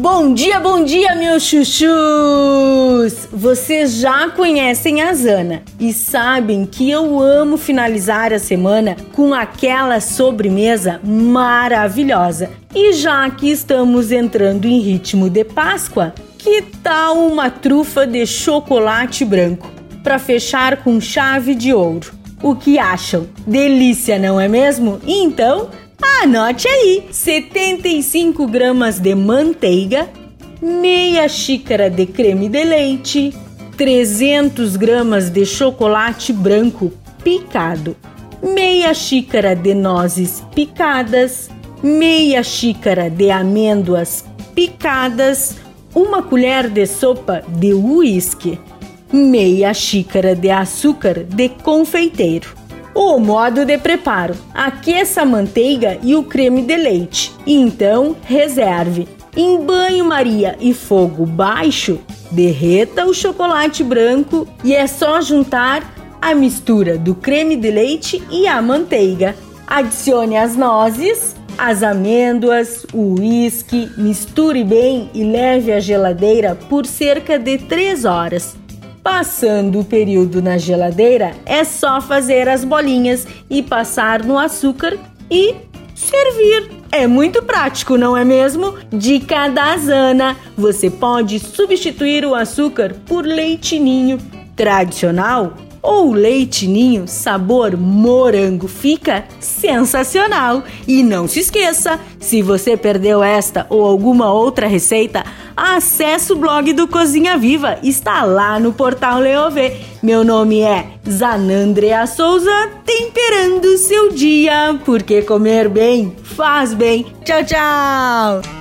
Bom dia, bom dia, meus chuchus! Vocês já conhecem a Zana e sabem que eu amo finalizar a semana com aquela sobremesa maravilhosa. E já que estamos entrando em ritmo de Páscoa, que tal uma trufa de chocolate branco para fechar com chave de ouro? O que acham? Delícia, não é mesmo? Então, Anote aí: 75 gramas de manteiga, meia xícara de creme de leite, 300 gramas de chocolate branco picado, meia xícara de nozes picadas, meia xícara de amêndoas picadas, uma colher de sopa de uísque, meia xícara de açúcar de confeiteiro o modo de preparo: aqueça a manteiga e o creme de leite. Então, reserve. Em banho-maria e fogo baixo, derreta o chocolate branco e é só juntar a mistura do creme de leite e a manteiga. Adicione as nozes, as amêndoas, o uísque, misture bem e leve à geladeira por cerca de 3 horas. Passando o período na geladeira, é só fazer as bolinhas e passar no açúcar e servir. É muito prático, não é mesmo? Dica da Zana: você pode substituir o açúcar por leite ninho tradicional ou leite ninho sabor morango. Fica sensacional! E não se esqueça, se você perdeu esta ou alguma outra receita, acesse o blog do Cozinha Viva, está lá no portal Leovê. Meu nome é Zanandrea Souza, temperando seu dia, porque comer bem faz bem. Tchau, tchau!